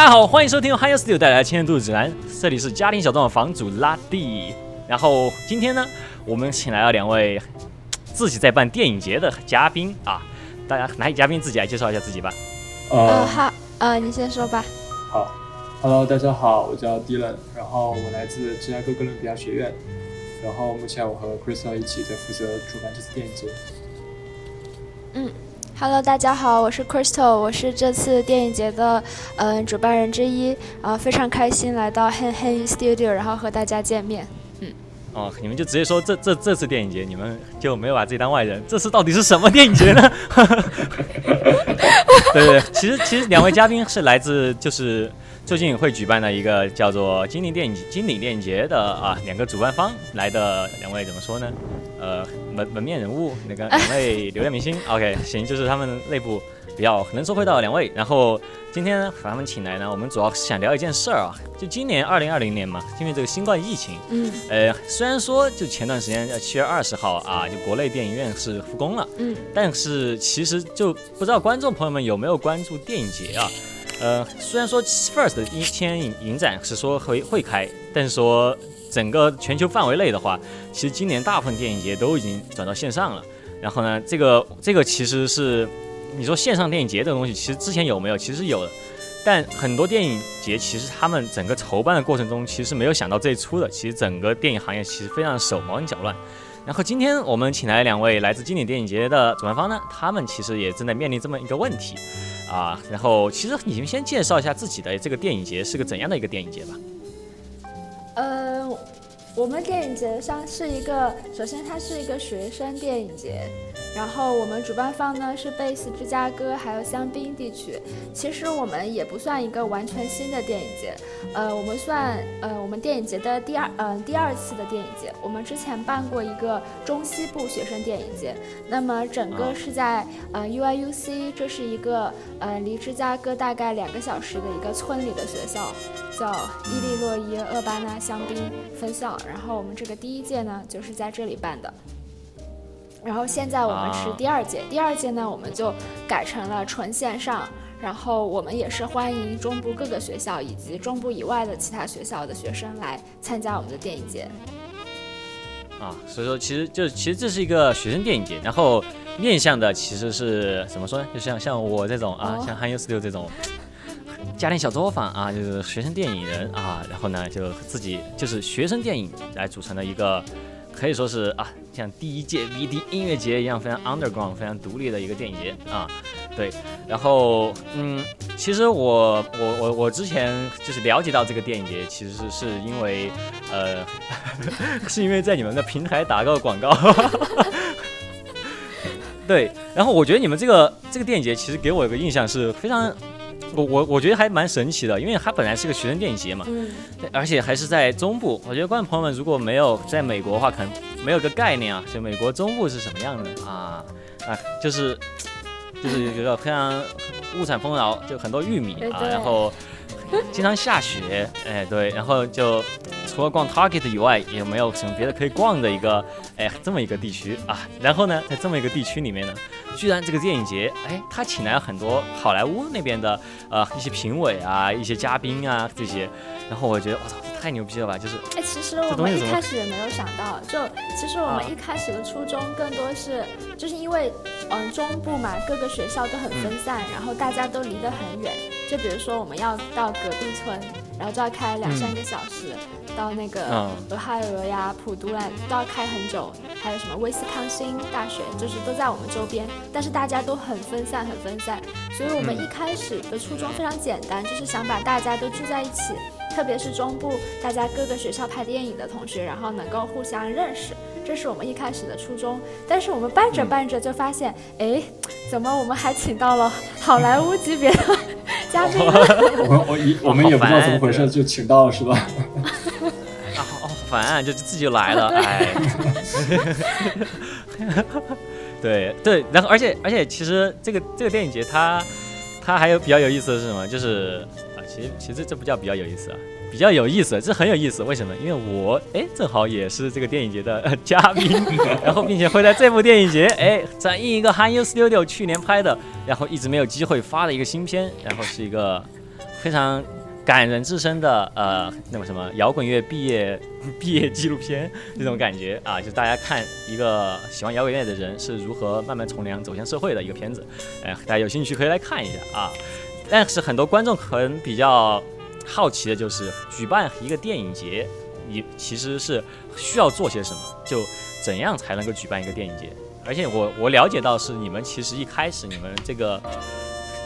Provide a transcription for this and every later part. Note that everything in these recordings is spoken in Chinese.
大家好，欢迎收听由 High Studio 带来的千年度指南，这里是家庭小众的房主拉蒂。然后今天呢，我们请来了两位自己在办电影节的嘉宾啊，大家哪位嘉宾自己来介绍一下自己吧。呃，呃，好，呃，你先说吧。好，Hello，大家好，我叫 Dylan，然后我来自芝加哥哥伦比亚学院，然后目前我和 Crystal 一起在负责主办这次电影节。Hello，大家好，我是 Crystal，我是这次电影节的嗯、主办人之一，啊、非常开心来到 Hen Hen Studio，然后和大家见面。嗯哦，你们就直接说这这这次电影节，你们就没有把自己当外人。这次到底是什么电影节呢？对对对，其实其实两位嘉宾是来自就是最近会举办的一个叫做金陵电影金陵电影节的啊两个主办方来的两位怎么说呢？呃，门门面人物那个两位流量明星，OK，行，就是他们内部比较能说会道的两位。然后今天呢把他们请来呢，我们主要是想聊一件事儿啊，就今年二零二零年嘛，因为这个新冠疫情。嗯呃，虽然说就前段时间，呃，七月二十号啊，就国内电影院是复工了，嗯但是其实就不知道观众朋友们有没有关注电影节啊？呃，虽然说 First 的一天影影展是说会会开，但是说整个全球范围内的话，其实今年大部分电影节都已经转到线上了。然后呢，这个这个其实是你说线上电影节这个东西，其实之前有没有？其实有的。但很多电影节其实他们整个筹办的过程中，其实没有想到这一出的。其实整个电影行业其实非常手忙脚乱。然后今天我们请来两位来自经典电影节的主办方呢，他们其实也正在面临这么一个问题啊。然后其实你们先介绍一下自己的这个电影节是个怎样的一个电影节吧。呃，我们电影节上是一个，首先它是一个学生电影节，然后我们主办方呢是 base 芝加哥还有香槟地区。其实我们也不算一个完全新的电影节，呃，我们算呃我们电影节的第二呃第二次的电影节。我们之前办过一个中西部学生电影节，那么整个是在呃 UIUC，这是一个呃离芝加哥大概两个小时的一个村里的学校。叫伊利诺伊厄巴纳香槟分校，然后我们这个第一届呢就是在这里办的，然后现在我们是啊第二届，第二届呢我们就改成了纯线上，然后我们也是欢迎中部各个学校以及中部以外的其他学校的学生来参加我们的电影节。啊，所以说其实就其实这是一个学生电影节，然后面向的其实是怎么说呢？就像像我这种啊，哦像 Han U Studio 这种家庭小作坊啊，就是学生电影人啊，然后呢就自己就是学生电影来组成的一个，可以说是啊，像第一届 VD 音乐节一样非常 underground、非常独立的一个电影节啊，对，然后嗯，其实我我我我之前就是了解到这个电影节，其实是因为呃。是因为在你们的平台打个广告。对，然后我觉得你们这个这个电影节其实给我一个印象是非常，我我我觉得还蛮神奇的，因为它本来是个学生电影节嘛，嗯，而且还是在中部。我觉得观众朋友们如果没有在美国的话，可能没有个概念啊，就美国中部是什么样的啊啊，就是就是有一个非常物产丰饶，就很多玉米啊，然后经常下雪，哎对，然后就除了逛 Target 以外，也没有什么别的可以逛的一个哎这么一个地区啊。然后呢，在这么一个地区里面呢，居然这个电影节，哎，他请来了很多好莱坞那边的呃一些评委啊、一些嘉宾啊这些，然后我觉得我操，这太牛逼了吧！就是哎，其实我们一开始也没有想到，就其实我啊们一开始的初衷更多是，就是因为嗯中部嘛，各个学校都很分散，然后大家都离得很远。就比如说我们要到隔壁村，然后就要开两三个小时，到那个嗯俄亥俄呀、普渡啊，都要开很久。还有什么威斯康星大学，就是都在我们周边，但是大家都很分散，很分散。所以我们嗯一开始的初衷非常简单，就是想把大家都聚在一起，特别是中部大家各个学校拍电影的同学，然后能够互相认识，这是我们一开始的初衷。但是我们办着嗯办着就发现，哎，怎么我们还请到了好莱坞级别的嘉宾？我们我一我们也不知道怎么回事就请到了是吧？啊哦，反正就自己就来了，哎。对对，然后而且而且，其实这个这个电影节它它还有比较有意思的是什么？就是啊，其实其实这不叫比较有意思啊，比较有意思，这很有意思。为什么？因为我哎正好也是这个电影节的、呃嘉宾，然后并且会在这部电影节哎展映一个 Han You Studio 去年拍的，然后一直没有机会发的一个新片，然后是一个非常感人至深的呃那个什么摇滚乐毕业毕业纪录片这种感觉啊，就大家看一个喜欢摇滚乐的人是如何慢慢从良走向社会的一个片子，哎，大家有兴趣可以来看一下啊。但是很多观众可能比较好奇的就是举办一个电影节，你其实是需要做些什么？就怎样才能够举办一个电影节？而且我我了解到是你们其实一开始你们这个，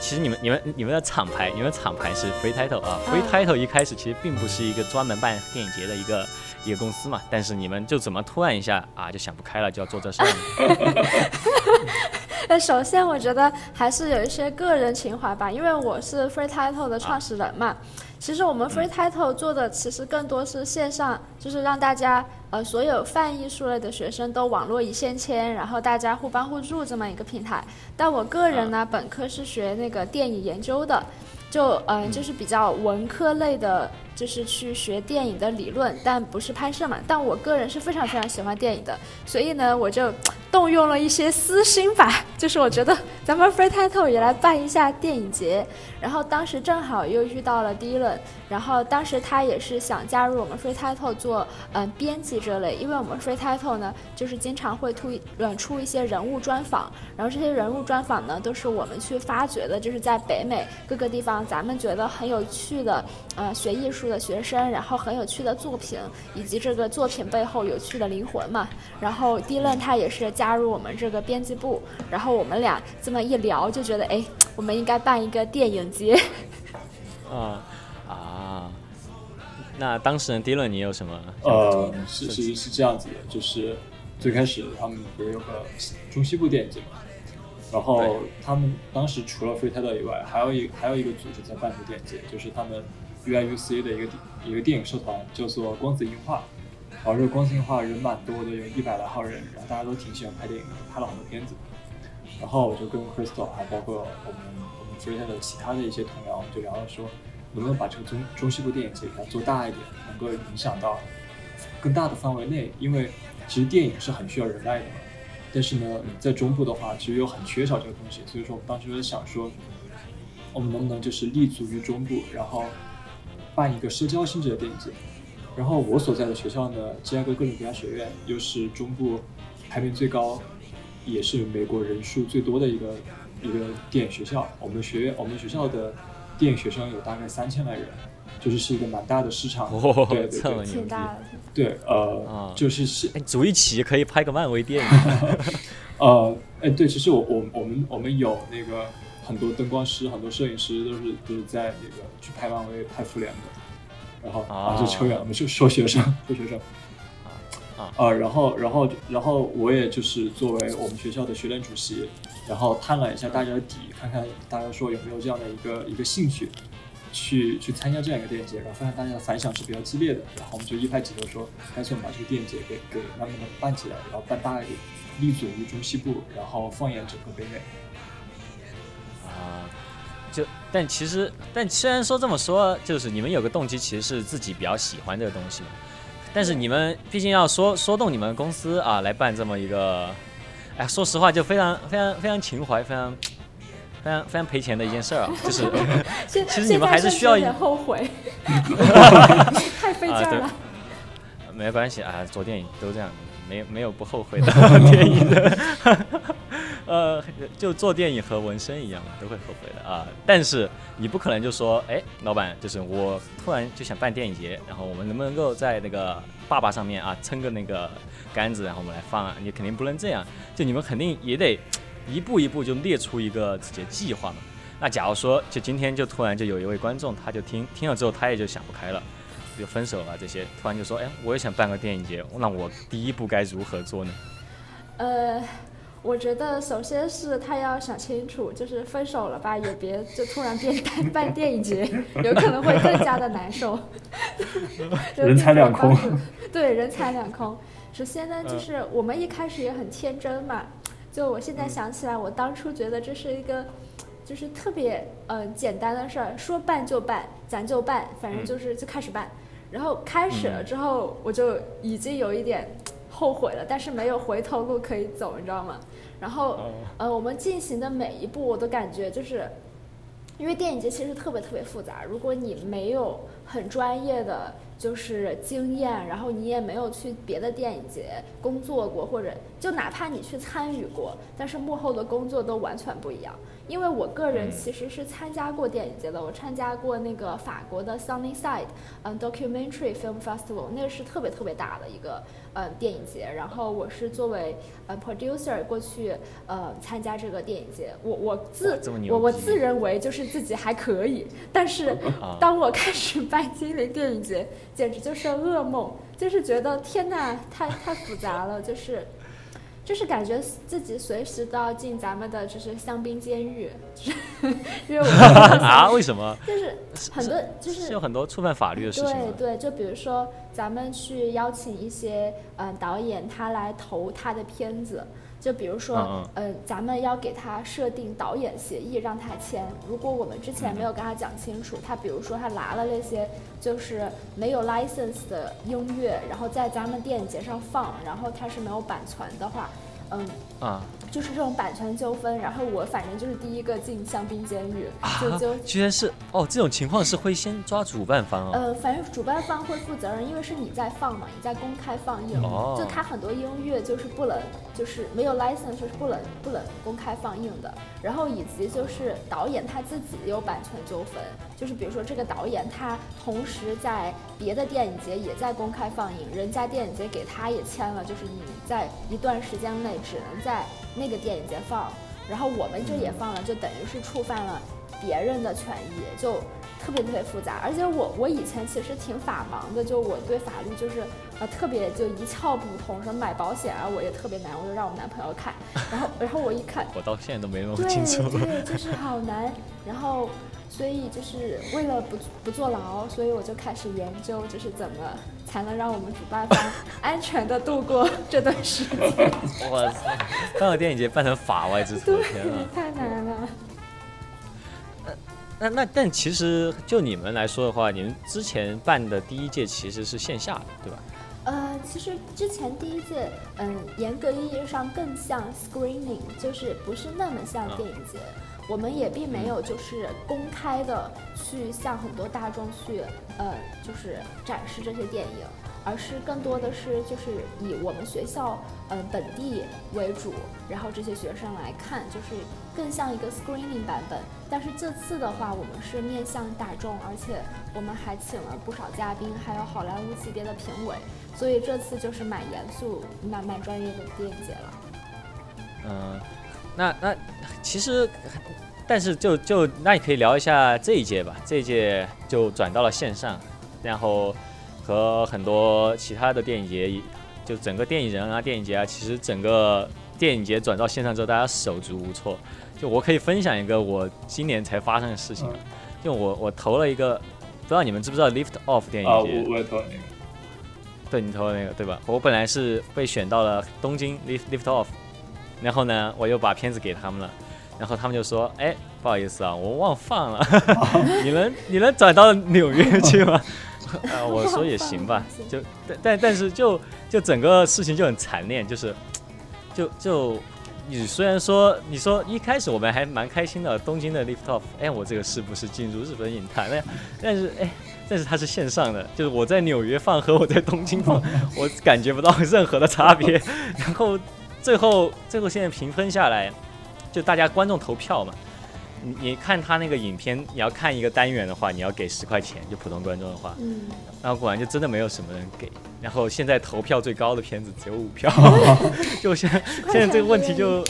其实你们你们你们的厂牌，你们厂牌是 Free Title 啊，Free Title 一开始其实并不是一个专门办电影节的一个一个公司嘛，但是你们就怎么突然一下啊就想不开了，就要做这事儿？那首先我觉得还是有一些个人情怀吧，因为我是 Free Title 的创始人嘛。其实我们 Free Title 做的其实更多是线上，就是让大家呃所有泛艺术类的学生都网络一线牵，然后大家互帮互助这么一个平台。但我个人呢，本科是学那个电影研究的，就嗯就是比较文科类的。就是去学电影的理论，但不是拍摄嘛。但我个人是非常非常喜欢电影的，所以呢，我就动用了一些私心吧。就是我觉得咱们 Free Title 也来办一下电影节，然后当时正好又遇到了 Dylan，然后当时他也是想加入我们 Free Title 做嗯编辑这类，因为我们 Free Title 呢就是经常会出嗯出一些人物专访，然后这些人物专访呢都是我们去发掘的，就是在北美各个地方咱们觉得很有趣的呃学艺术。的学生，然后很有趣的作品，以及这个作品背后有趣的灵魂嘛。然后迪伦他也是加入我们这个编辑部，然后我们俩这么一聊，就觉得哎，我们应该办一个电影节。啊啊，那当事人迪伦你有什么？呃，是是是这样子的，就是最开始他们不是有个中西部电影节嘛，然后他们当时除了 Free Title 以外，还有一还有一个组织在办这个电影节，就是他们。UIUC 的一个一个电影社团叫做光子映画，然后这个光子映画人蛮多的，有一百来号人，然后大家都挺喜欢拍电影的，拍了很多片子。然后我就跟 Crystal 还包括我们我们 Free 的其他的一些同僚，我们就聊了说，能不能把这个中中西部电影节给它做大一点，能够影响到更大的范围内，因为其实电影是很需要人脉的嘛。但是呢，在中部的话，其实又很缺少这个东西，所以说我们当时就想说，我们能不能就是立足于中部，然后。办一个社交性质的电影节，然后我所在的学校呢，芝加哥哥伦比亚学院又是中部排名最高，也是美国人数最多的一个一个电影学校。我们学院我们学校的电影学生有大概三千万人，就是是一个蛮大的市场。对对对，挺大的。对，呃，就是是组一起可以拍个漫威电影。呃，哎，对，其实我我我们我们有那个。很多灯光师、很多摄影师都是都是在那个去拍漫威、拍复联的，然后啊。就扯远了，我们就说学生，说学生。啊啊。然后然后然后我也就是作为我们学校的学联主席，然后探了一下大家的底，看看大家说有没有这样的一个一个兴趣，去去参加这样一个电影节，然后发现大家的反响是比较激烈的，然后我们就一拍即合说，干脆我们把这个电影节给给慢慢的办起来，然后办大一点，立足于中西部，然后放眼整个北美。啊，就但其实，但虽然说这么说，就是你们有个动机，其实是自己比较喜欢这个东西嘛。但是你们毕竟要说说动你们公司啊，来办这么一个，哎，说实话就非常非常非常情怀，非常非常非常赔钱的一件事儿啊。就是，其实你们还是需要一点后悔，太费劲了。没关系啊，做电影都这样，没没有不后悔的 电影的。呃，就做电影和纹身一样嘛，都会后悔的啊。但是你不可能就说，哎，老板，就是我突然就想办电影节，然后我们能不能够在那个爸爸上面啊撑个那个杆子，然后我们来放啊？你肯定不能这样，就你们肯定也得一步一步就列出一个自己的计划嘛。那假如说，就今天就突然就有一位观众，他就听听了之后，他也就想不开了，就分手了这些，突然就说，哎，我也想办个电影节，那我第一步该如何做呢？呃。我觉得首先是他要想清楚，就是分手了吧，也别就突然变办办电影节，有可能会更加的难受。人财两空。对，人财两空。首先呢，就是我们一开始也很天真嘛，就我现在想起来，我当初觉得这是一个，就是特别呃简单的事儿，说办就办，咱就办，反正就是就开始办。然后开始了之后，我就已经有一点后悔了，但是没有回头路可以走，你知道吗？然后，呃，我们进行的每一步，我都感觉就是，因为电影节其实特别特别复杂，如果你没有很专业的就是经验，然后你也没有去别的电影节工作过，或者就哪怕你去参与过，但是幕后的工作都完全不一样。因为我个人其实是参加过电影节的，我参加过那个法国的 Sunnyside，嗯，Documentary Film Festival，那个是特别特别大的一个嗯电影节。然后我是作为呃 producer 过去呃参加这个电影节。我我自我我自认为就是自己还可以，但是 当我开始办金陵电影节，简直就是噩梦，就是觉得天呐，太太复杂了，就是。就是感觉自己随时都要进咱们的就是香槟监狱，因为我 啊，为什么？就是很多就是有很多触犯法律的事情。对对，就比如说咱们去邀请一些嗯导演，他来投他的片子。就比如说，嗯，咱们要给他设定导演协议，让他签。如果我们之前没有跟他讲清楚，他比如说他拿了那些就是没有 license 的音乐，然后在咱们电影节上放，然后他是没有版权的话。嗯啊，就是这种版权纠纷，然后我反正就是第一个进香槟监狱，就就居然是哦，这种情况是会先抓主办方啊？呃，反正主办方会负责任，因为是你在放嘛，你在公开放映，就他很多音乐就是不能，就是没有 license 就是不能不能公开放映的。然后以及就是导演他自己有版权纠纷，就是比如说这个导演他同时在别的电影节也在公开放映，人家电影节给他也签了，就是你在一段时间内。只能在那个电影节放，然后我们这也放了，就等于是触犯了别人的权益，就特别特别复杂。而且我我以前其实挺法盲的，就我对法律就是呃特别就一窍不通。什么买保险啊，我也特别难，我就让我男朋友看。然后然后我一看，我到现在都没弄清楚。对对，就是好难。然后。所以就是为了不不坐牢，所以我就开始研究，就是怎么才能让我们主办方 安全的度过这段时间。我操，办个电影节办成法外之徒，天啊，太难了。那那但其实就你们来说的话，你们之前办的第一届其实是线下的，对吧？呃，其实之前第一届，嗯，严格意义上更像 screening，就是不是那么像电影节。我们也并没有就是公开的去向很多大众去，呃，就是展示这些电影，而是更多的是就是以我们学校，嗯，本地为主，然后这些学生来看，就是更像一个 screening 版本。但是这次的话，我们是面向大众，而且我们还请了不少嘉宾，还有好莱坞级别的评委，所以这次就是蛮严肃、蛮蛮专业的电影节了。嗯。那那其实，但是就就那你可以聊一下这一届吧。这一届就转到了线上，然后和很多其他的电影节，就整个电影人啊、电影节啊，其实整个电影节转到线上之后，大家手足无措。就我可以分享一个我今年才发生的事情，就我我投了一个，不知道你们知不知道 Lift Off 电影节？啊，我我也投了那个。对，你投的那个对吧？我本来是被选到了东京 Lift Lift Off。然后呢，我又把片子给他们了，然后他们就说：“哎，不好意思啊，我忘放了，你能你能转到纽约去吗？”啊，我说也行吧，就但但但是就就整个事情就很残念，就是就就你虽然说你说一开始我们还蛮开心的，东京的 Lift Off，哎，我这个是不是进入日本影坛了呀？但是哎，但是它是线上的，就是我在纽约放和我在东京放，我感觉不到任何的差别，然后。最后，最后现在评分下来，就大家观众投票嘛。你你看他那个影片，你要看一个单元的话，你要给十块钱，就普通观众的话。嗯。然后果然就真的没有什么人给。然后现在投票最高的片子只有五票。就现现在这个问题就，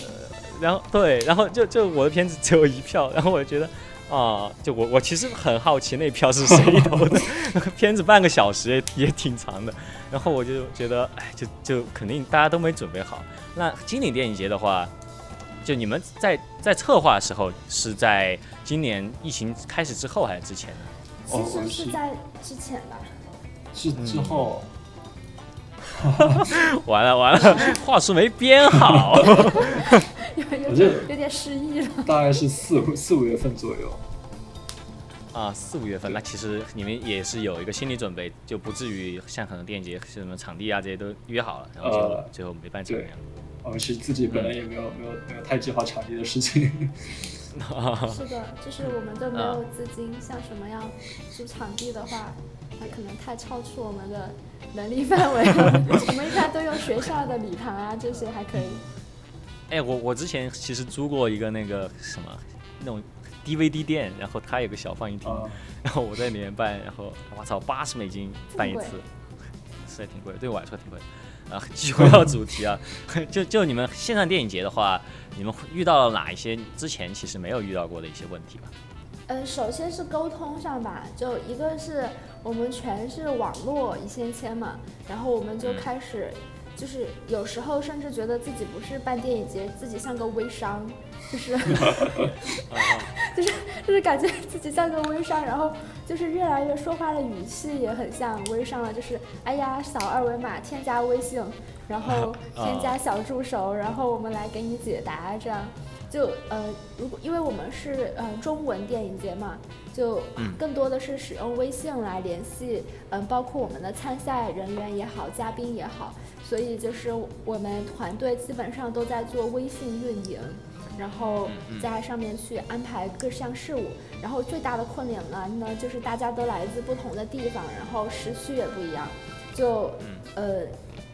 然后对，然后就就我的片子只有一票，然后我就觉得。啊，就我我其实很好奇那票是谁 投的，片子半个小时也也挺长的，然后我就觉得，哎，就就肯定大家都没准备好。那金陵电影节的话，就你们在在策划的时候是在今年疫情开始之后还是之前呢？其实是在之前吧。是之后。完了完了，话术没编好。有点有点失忆了。大概是四五四五月份左右。啊，四五月份，那其实你们也是有一个心理准备，就不至于像可能电影节什么场地啊这些都约好了，然后就最后没办成。我们是自己本来也没有没有没有太计划场地的事情。是的，就是我们都没有资金，像什么样租场地的话，那可能太超出我们的能力范围了。我们一般都用学校的礼堂啊，这些还可以。哎，我我之前其实租过一个那个什么那种 DVD 店，然后它有个小放映厅，然后我在里面办，然后我操，八十美金办一次，是还挺贵，对我来说挺贵。啊，继续 回到主题啊，就就你们线上电影节的话，你们遇到了哪一些之前其实没有遇到过的一些问题吧？呃，首先是沟通上吧，就一个是我们全是网络一线牵嘛，然后我们就开始。就是有时候甚至觉得自己不是办电影节，自己像个微商，就是，就是就是感觉自己像个微商，然后就是越来越说话的语气也很像微商了，就是哎呀扫二维码添加微信，然后 添加小助手，然后我们来给你解答，这样就呃如果因为我们是呃中文电影节嘛，就更多的是使用微信来联系，嗯包括我们的参赛人员也好，嘉宾也好。所以就是我们团队基本上都在做微信运营，然后在上面去安排各项事务。然后最大的困难呢，就是大家都来自不同的地方，然后时区也不一样，就呃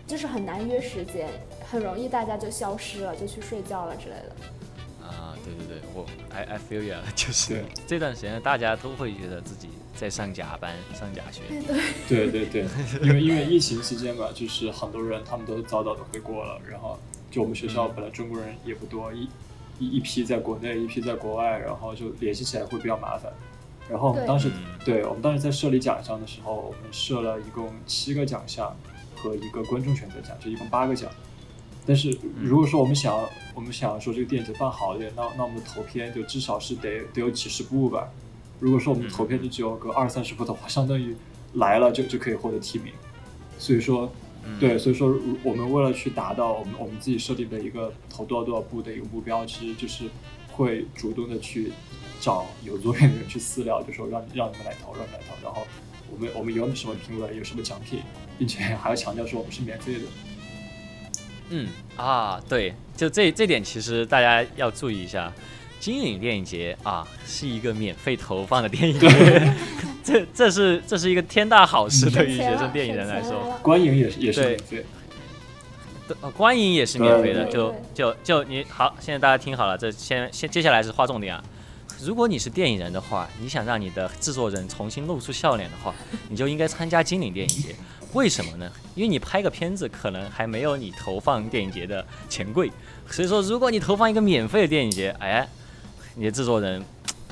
就是很难约时间，很容易大家就消失了，就去睡觉了之类的。啊，对对对，我 I I feel you，就是这段时间大家都会觉得自己。在上假班、上假学，对对对，因为因为疫情期间嘛，就是很多人他们都早早的回国了，然后就我们学校本来中国人也不多，一一一批在国内，一批在国外，然后就联系起来会比较麻烦。然后我们当时，对我们当时在设立奖项的时候，我们设了一共七个奖项和一个观众选择奖，就一共八个奖。但是如果说我们想我们想要说这个电影节办好一点，那那我们的投片就至少是得得有几十部吧。如果说我们投片就只有个二三十部的话，相当于来了就就可以获得提名。所以说，对，所以说我们为了去达到我们我们自己设定的一个投多少多少部的一个目标，其实就是会主动的去找有作品的人去私聊，就说让让你们来投，让你们来投。然后我们我们有什么评论，有什么奖品，并且还要强调说我们是免费的。嗯。啊，对，就这这点其实大家要注意一下。金岭电影节啊，是一个免费投放的电影节，这这是这是一个天大好事，对于学生电影人来说，观影也是也是免费，观影也是免费的，就就就你好，现在大家听好了，这先先接下来是划重点啊，如果你是电影人的话，你想让你的制作人重新露出笑脸的话，你就应该参加金岭电影节，为什么呢？因为你拍个片子可能还没有你投放电影节的钱贵，所以说如果你投放一个免费的电影节，哎。你的制作人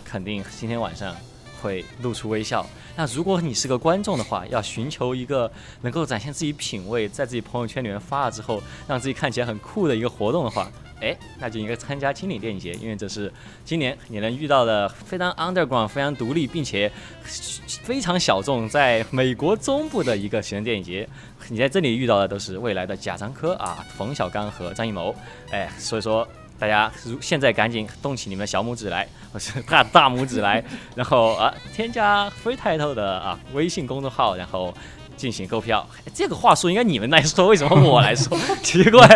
肯定今天晚上会露出微笑。那如果你是个观众的话，要寻求一个能够展现自己品味，在自己朋友圈里面发了之后，让自己看起来很酷的一个活动的话，哎，那就应该参加金岭电影节，因为这是今年你能遇到的非常 underground、非常独立，并且非常小众，在美国中部的一个学生电影节。你在这里遇到的都是未来的贾樟柯啊、冯小刚和张艺谋。哎，所以说。大家如现在赶紧动起你们的小拇指来，或是大大拇指来，然后啊，添加 Free Title 的啊微信公众号，然后进行购票。这个话术应该你们来说，为什么我来说？奇怪，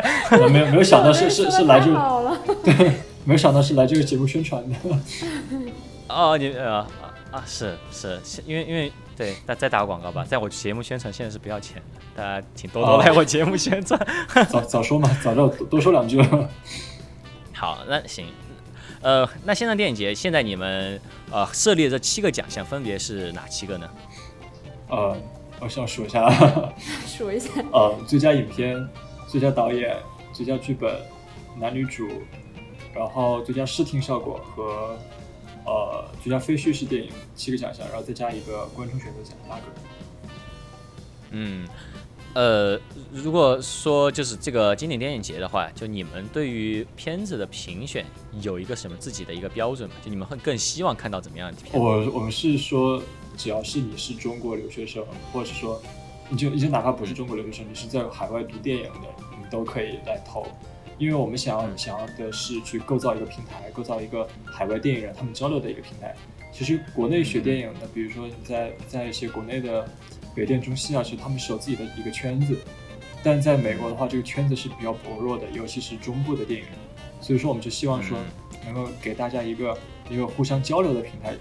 没有没有想到是是是来这个，对，没有想到是来这个节目宣传的。哦，你呃啊是是，因为因为对，再再打个广告吧，在我节目宣传现在是不要钱的，大家请多多来我节目宣传。早早说嘛，早知道多说两句了。好，那行，呃，那现在电影节现在你们呃设立的这七个奖项分别是哪七个呢？呃，我先数一下，数一下，呃，最佳影片、最佳导演、最佳剧本、男女主，然后最佳视听效果和呃最佳非叙事电影七个奖项，然后再加一个观众选择奖八个。嗯。呃，如果说就是这个经典电影节的话，就你们对于片子的评选有一个什么自己的一个标准吗？就你们会更希望看到怎么样的片？我我们是说，只要是你是中国留学生，或者是说，你就你就哪怕不是中国留学生，你是在海外读电影的，你都可以来投，因为我们想要想要的是去构造一个平台，构造一个海外电影人他们交流的一个平台。其实国内学电影的，比如说你在在一些国内的。北电、中戏啊，其实他们是有自己的一个圈子，但在美国的话，这个圈子是比较薄弱的，尤其是中部的电影人。所以说，我们就希望说，能够给大家一个一个互相交流的平台，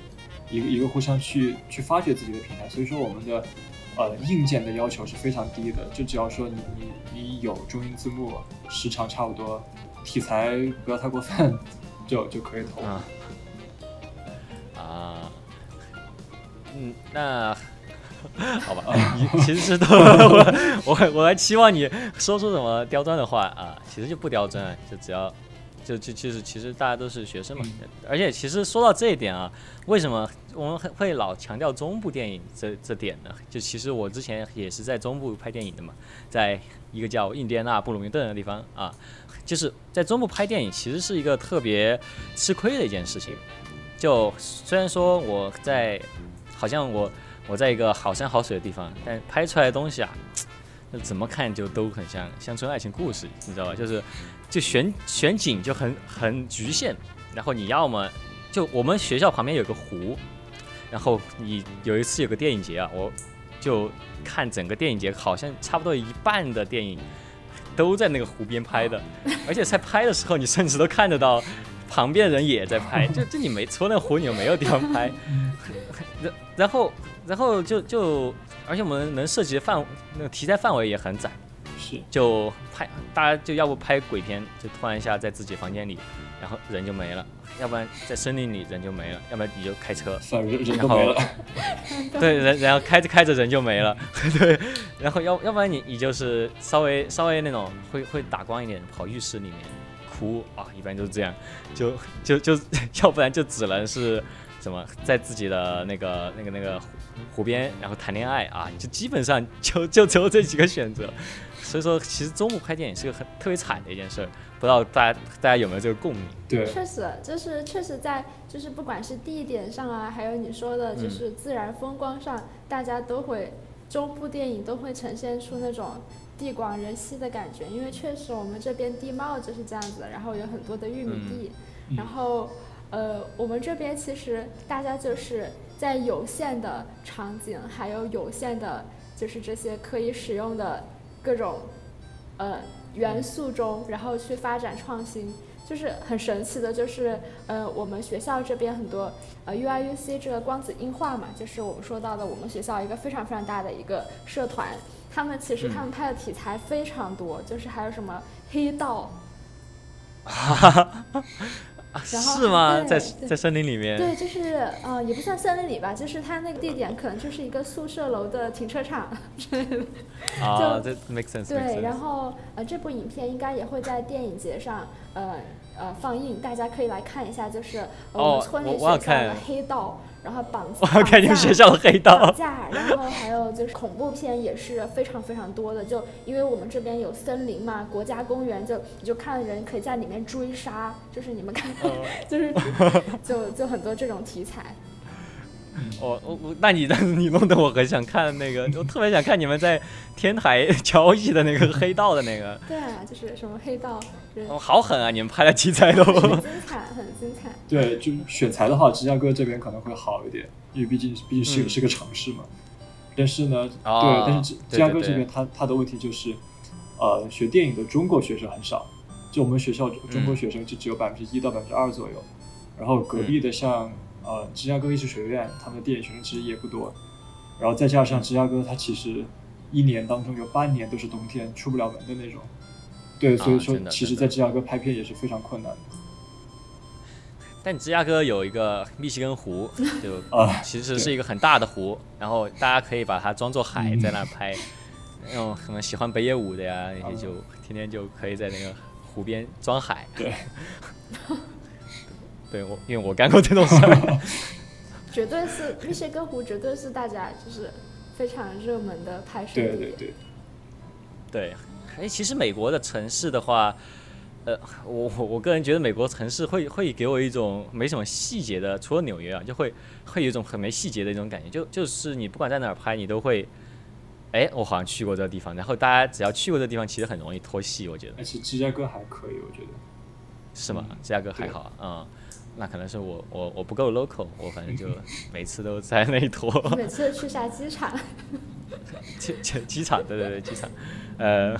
一个一个互相去去发掘自己的平台。所以说我们的呃硬件的要求是非常低的，就只要说你你你有中英字幕，时长差不多，题材不要太过分，就就可以投。啊啊，嗯，那 好吧，你其实是都 我我我还期望你说出什么刁钻的话啊，其实就不刁钻，就只要就就就是其实大家都是学生嘛，而且其实说到这一点啊，为什么我们会老强调中部电影这这点呢？就其实我之前也是在中部拍电影的嘛，在一个叫印第安纳布鲁明顿的地方啊，就是在中部拍电影其实是一个特别吃亏的一件事情。就虽然说我在，好像我我在一个好山好水的地方，但拍出来的东西啊，那怎么看就都很像乡村爱情故事，你知道吧？就是就选选景就很很局限，然后你要么就我们学校旁边有个湖，然后你有一次有个电影节啊，我就看整个电影节，好像差不多一半的电影都在那个湖边拍的，而且在拍的时候，你甚至都看得到。旁边人也在拍，就就你没除了那湖，你就没有地方拍。然然后然后就就，而且我们能涉及的范那个题材范围也很窄，是就拍大家就要不拍鬼片，就突然一下在自己房间里，然后人就没了；要不然在森林里人就没了；要不然你就开车，人人都没了。对，人然后开着开着人就没了。对，然后要要不然你你就是稍微稍微那种会会打光一点，跑浴室里面。哭啊，一般就是这样，就就就，要不然就只能是什么，在自己的那个那个那个湖边，然后谈恋爱啊，就基本上就就只有这几个选择。所以说，其实中部拍电影是个很特别惨的一件事儿，不知道大家大家有没有这个共鸣？对，确实就是确实在就是不管是地点上啊，还有你说的就是自然风光上，大家都会中部电影都会呈现出那种。地广人稀的感觉，因为确实我们这边地貌就是这样子，然后有很多的玉米地，然后呃，我们这边其实大家就是在有限的场景，还有有限的，就是这些可以使用的各种呃元素中，然后去发展创新，就是很神奇的，就是呃，我们学校这边很多呃 U I U C 这个光子映画嘛，就是我们说到的我们学校一个非常非常大的一个社团。他们其实他们拍的题材非常多，就是还有什么黑道，是吗？在在森林里面？对，就是呃，也不算森林里吧，就是它那个地点可能就是一个宿舍楼的停车场之类的。啊，这 make sense。对，然后呃，这部影片应该也会在电影节上呃呃放映，大家可以来看一下，就是我们村里学校的黑道。然后绑 我要看你们学校的黑道架，然后还有就是恐怖片也是非常非常多的，就因为我们这边有森林嘛，国家公园，就你就看人可以在里面追杀，就是你们看，就是就就很多这种题材。我我我，那你 你弄得我很想看那个，我特别想看你们在天台 交易的那个黑道的那个。对啊，就是什么黑道。哦，好狠啊！你们拍的题材都很精彩，很精彩。对，就选材的话，芝加哥这边可能会好一点，因为毕竟毕竟是是个城市嘛。但是呢，对，但是芝芝加哥这边，它它的问题就是，呃，学电影的中国学生很少，就我们学校中国学生就只有百分之一到百分之二左右。然后隔壁的像呃芝加哥艺术学院，他们的电影学生其实也不多。然后再加上芝加哥，它其实一年当中有半年都是冬天，出不了门的那种。对，所以说，其实，在芝加哥拍片也是非常困难的。但芝加哥有一个密西根湖，就 啊，其实是一个很大的湖，然后大家可以把它装作海在那拍。那种可能喜欢北野武的呀，那些就天天就可以在那个湖边装海。对，对我，因为我干过这种事儿。绝对是密歇根湖，绝对是大家就是非常热门的拍摄地点。对对对。对。哎，其实美国的城市的话，呃，我我我个人觉得美国城市会会给我一种没什么细节的，除了纽约啊，就会会有一种很没细节的一种感觉。就就是你不管在哪儿拍，你都会，哎，我好像去过这个地方。然后大家只要去过这个地方，其实很容易脱戏，我觉得。而且芝加哥还可以，我觉得。是吗？芝加哥还好啊。那可能是我我我不够 local，我反正就每次都在那一坨。每次去下机场。机机机场，对对对，机场，呃。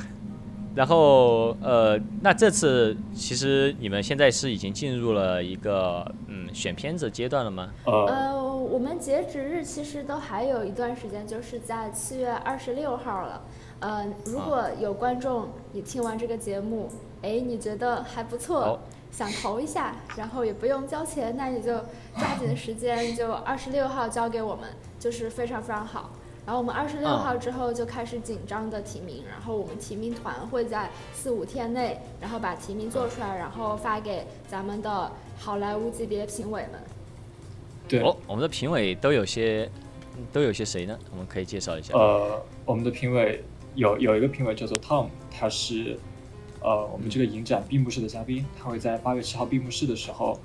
然后呃，那这次其实你们现在是已经进入了一个嗯选片子阶段了吗？呃，呃，我们截止日其实都还有一段时间，就是在七月二十六号了。呃，如果有观众你听完这个节目，哎，你觉得还不错，哦想投一下，然后也不用交钱，那你就抓紧时间，就二十六号交给我们，就是非常非常好。然后我们二十六嗯号之后就开始紧张的提名，然后我们提名团会在四五天内，然后把提名做出来，然后发给咱们的好莱坞级别评委们。对，哦，我们的评委都有些都有些谁呢？我们可以介绍一下。呃，我们的评委有有一个评委叫做 Tom，他是呃我们这个影展闭幕式的嘉宾，他会在八月七号闭幕式的时候，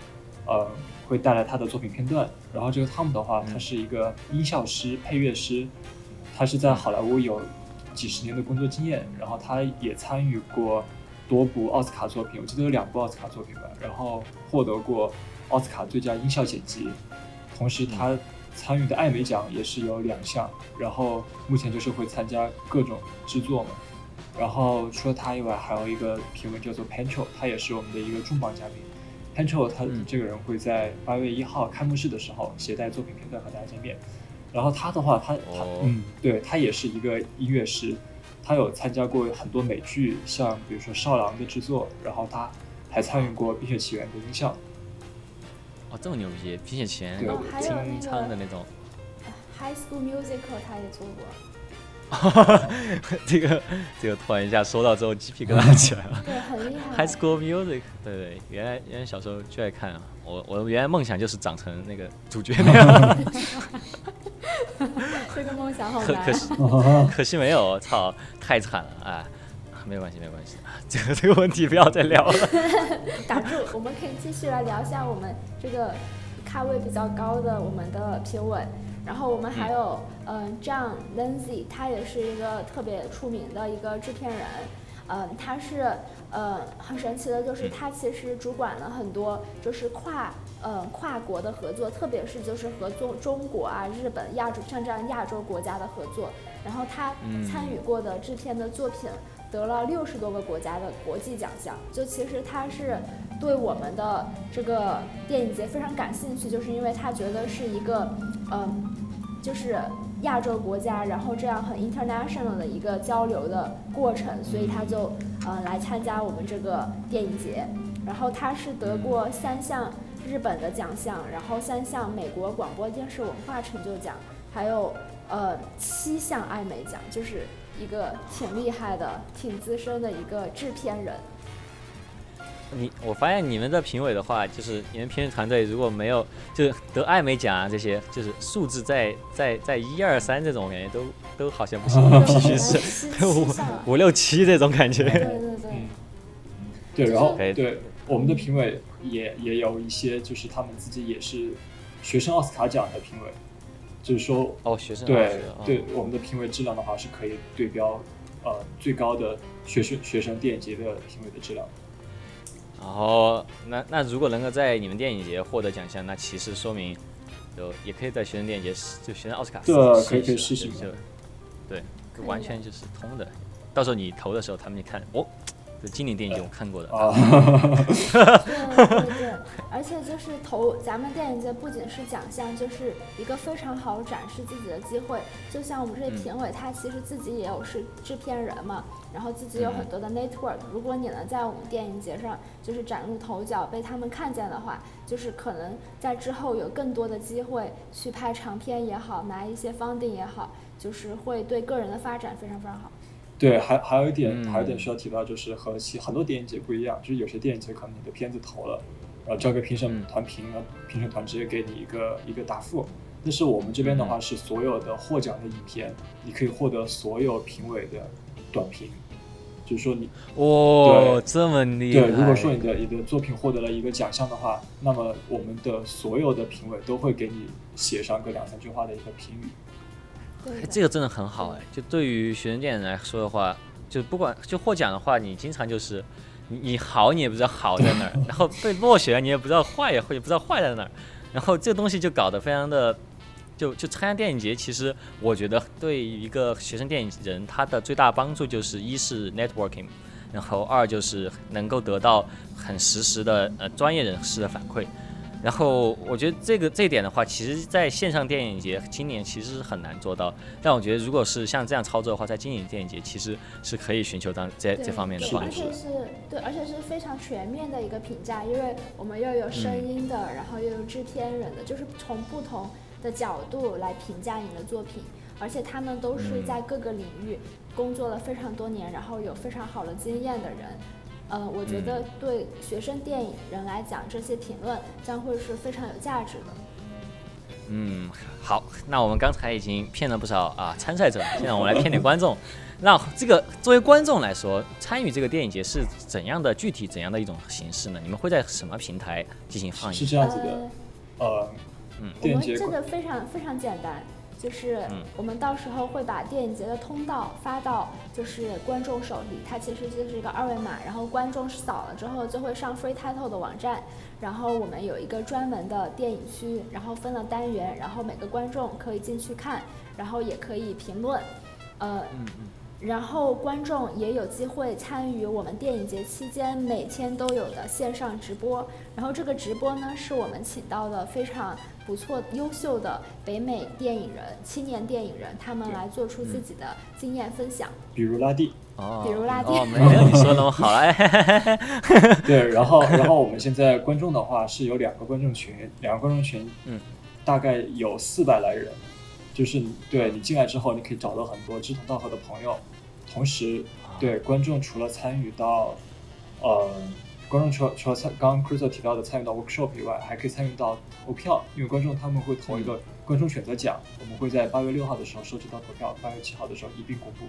呃会带来他的作品片段。然后这个 Tom 的话，他是一个音效师、配乐师，他是在好莱坞有几十年的工作经验，然后他也参与过多部奥斯卡作品，我记得有两部奥斯卡作品吧，然后获得过奥斯卡最佳音效剪辑，同时他参与的艾美奖也是有两项，然后目前就是会参加各种制作嘛。然后除了他以外，还有一个评委叫做 Pancho，他也是我们的一个重磅嘉宾。Pancho 他嗯这个人会在八月一号开幕式的时候携带作品片段和大家见面。然后他的话，他他、哦嗯，对他也是一个音乐师，他有参加过很多美剧，像比如说《少狼》的制作，然后他还参与过《冰雪奇缘》的音效。哦，这么牛逼！冰雪奇缘对哦，还有那清唱的个那种。High School Musical 他也做过。这个这个突然一下说到之后鸡皮疙瘩起来了。对，很厉害。High School Music，对对，原来原来小时候就爱看啊。我我原来梦想就是长成那个主角那样，这个梦想好难可可。惜可惜 没有，操，太惨了哎。没有关系，没有关系，这个这个问题不要再聊了。打住，我们可以继续来聊一下我们这个咖位比较高的我们的评委。然后我们还有，嗯、John Lindsay，他也是一个特别出名的一个制片人。嗯，他是，呃，很神奇的，就是他其实主管了很多就是跨，呃，跨国的合作，特别是就是和中中国啊、日本、亚洲像这样亚洲国家的合作。然后他嗯参与过的制片的作品得了六十多个国家的国际奖项。就其实他是对我们的这个电影节非常感兴趣，就是因为他觉得是一个，嗯，就是亚洲国家，然后这样很 international 的一个交流的过程，所以他就呃来参加我们这个电影节。然后他是得过三项日本的奖项，然后三项美国广播电视文化成就奖，还有呃七项艾美奖，就是一个挺厉害的、挺资深的一个制片人。你我发现你们的评委的话，就是你们评委团队如果没有就是得艾美奖啊这些，就是数字在在在一二三这种，我感觉都都好像不行，必须是 五。五六七这种感觉。对对对。嗯对，然后就是对我们的评委也也有一些，就是他们自己也是学生奥斯卡奖的评委，就是说，哦，学生对对，我们的评委质量的话是可以对标呃最高的学生学生电影节的评委的质量。然后，那那如果能够在你们电影节获得奖项，那其实说明就也可以在学生电影节，就学生奥斯卡对试可以可以试试就就对，完全就是通的。到时候你投的时候，他们一看，哦，这经典电影节我看过的，啊，对对对，而且就是投咱们电影节不仅是奖项，就是一个非常好展示自己的机会。就像我们这些评委，他其实自己也有是制片人嘛，然后自己有很多的 network。如果你能在我们电影节上就是崭露头角，被他们看见的话，就是可能在之后有更多的机会去拍长片也好，拿一些 funding 也好，就是会对个人的发展非常非常好。对，还还有一点，嗯还有一点需要提到，就是和其很多电影节不一样，就是有些电影节可能你的片子投了，然后交给评审嗯团评，然后评审团直接给你一个一个答复。但是我们这边的话是所有的获奖的影片，你可以获得所有评委的短评，就是说你哦，这么厉害。对，如果说你的你的作品获得了一个奖项的话，那么我们的所有的评委都会给你写上个两三句话的一个评语。对这个真的很好哎，就对于学生电影来说的话，就不管就获奖的话，你经常就是你你好你也不知道好在哪儿，然后被落选你也不知道坏也会不知道坏在哪儿，然后这个东西就搞得非常的。就就参加电影节，其实我觉得对于一个学生电影人，他的最大帮助就是一是 networking，然后二就是能够得到很实时的呃专业人士的反馈。然后我觉得这个这一点的话，其实在线上电影节今年其实是很难做到。但我觉得如果是像这样操作的话，在今年电影节其实是可以寻求当这这方面的帮助。而且是对，而且是非常全面的一个评价，因为我们又有声音的，然后又有制片人的，就是从不同的角度来评价你的作品，而且他们都是在各个领域工作了非常多年，然后有非常好的经验的人。呃，我觉得对学生电影人来讲，这些评论将会是非常有价值的。嗯，好，那我们刚才已经骗了不少啊参赛者，现在我们来骗点观众。那这个作为观众来说，参与这个电影节是怎样的？具体怎样的一种形式呢？你们会在什么平台进行放映？是这样子的，呃，嗯，我们这个非常非常简单。就是我们到时候会把电影节的通道发到就是观众手里，它其实就是一个二维码，然后观众扫了之后就会上 Free Title 的网站，然后我们有一个专门的电影区，然后分了单元，然后每个观众可以进去看，然后也可以评论，呃。然后观众也有机会参与我们电影节期间每天都有的线上直播。然后这个直播呢，是我们请到的非常不错、优秀的北美电影人、青年电影人，他们来做出自己的经验分享。比如拉蒂，哦，比如拉蒂，没有你说那么好哎。对，然后然后我们现在观众的话是有两个观众群，两个观众群，嗯，大概有四百来人。就是对你进来之后，你可以找到很多志同道合的朋友，同时，对观众除了参与到，呃，观众除了除了参刚刚 Chris 提到的参与到 workshop 以外，还可以参与到投票，因为观众他们会投一个观众选择奖，我们会在八月六号的时候收集到投票，八月七号的时候一并公布。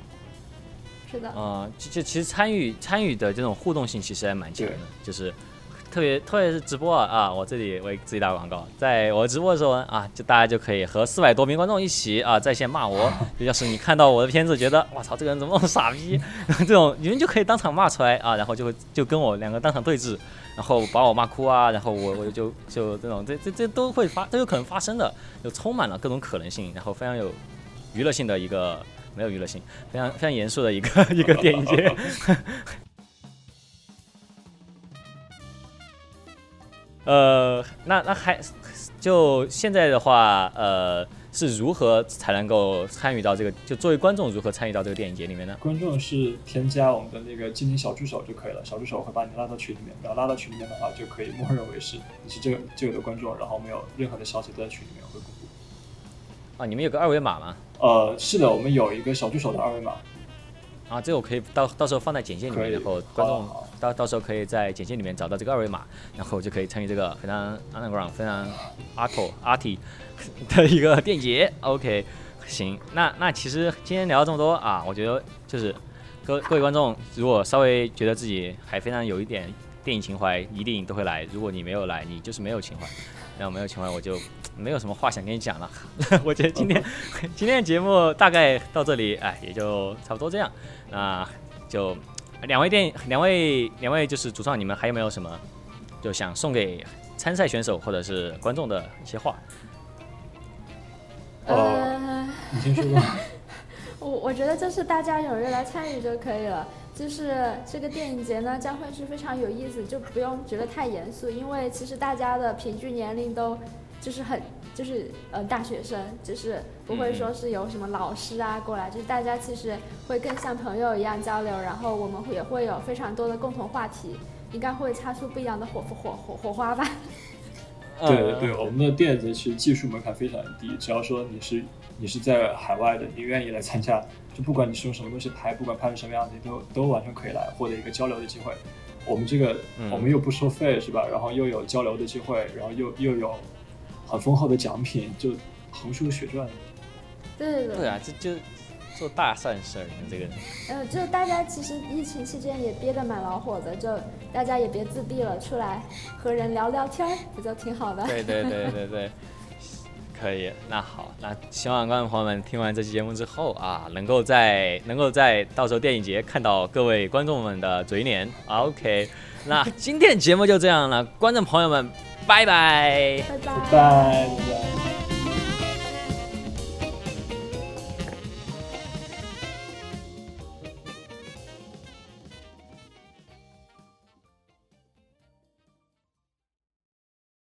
是的。啊，这这其实参与参与的这种互动性其实还蛮强的，就是。特别特别是直播啊！我这里为自己打广告，在我直播的时候啊，就大家就可以和四百多名观众一起啊在线骂我。要是你看到我的片子，觉得我操这个人怎么那么傻逼，这种你们就可以当场骂出来啊，然后就会就跟我两个当场对峙，然后把我骂哭啊，然后我我就就这种这这这都会发都有可能发生的，就充满了各种可能性，然后非常有娱乐性的一个没有娱乐性，非常非常严肃的一个 一个电影节。呃，那那还就现在的话，呃，是如何才能够参与到这个？就作为观众如何参与到这个电影节里面呢？观众是添加我们的那个精灵小助手就可以了，小助手会把你拉到群里面，然后拉到群里面的话，就可以默认为是你是这个这个的观众，然后没有任何的消息都在群里面会公布。啊，你们有个二维码吗？呃，是的，我们有一个小助手的二维码。啊，这个我可以到到时候放在简介里面，然后观众到到时候可以在简介里面找到这个二维码，然后就可以参与这个非常 underground、非常 art art 的一个电影节。OK，行，那那其实今天聊了这么多啊，我觉得就是各各位观众，如果稍微觉得自己还非常有一点电影情怀，一定都会来。如果你没有来，你就是没有情怀。然后没有情怀，我就没有什么话想跟你讲了。我觉得今天 今天的节目大概到这里，哎，也就差不多这样。那就两位电影，两位两位就是主创，你们还有没有什么就想送给参赛选手或者是观众的一些话？呃，你先说吧。我我觉得就是大家踊跃来参与就可以了。就是这个电影节呢，将会是非常有意思，就不用觉得太严肃，因为其实大家的平均年龄都就是很就是呃大学生，就是不会说是有什么老师啊过来，就是大家其实会更像朋友一样交流，然后我们也会有非常多的共同话题，应该会擦出不一样的火火火火花吧。对对，我们的电影节其实技术门槛非常低，只要说你是你是在海外的，你愿意来参加。就不管你是用什么东西拍，不管拍成什么样子，都都完全可以来获得一个交流的机会。我们这个我们又不收费，是吧？然后又有交流的机会，然后又又有很丰厚的奖品，就横竖血赚。对对对。对啊，这就做大善事儿，你这个人。呃，就大家其实疫情期间也憋得蛮恼火的，就大家也别自闭了，出来和人聊聊天儿，不就挺好的？对对对对 对。可以，那好，那希望观众朋友们听完这期节目之后啊，能够在能够在到时候电影节看到各位观众们的嘴脸。OK，那今天节目就这样了，观众朋友们，拜拜，拜拜。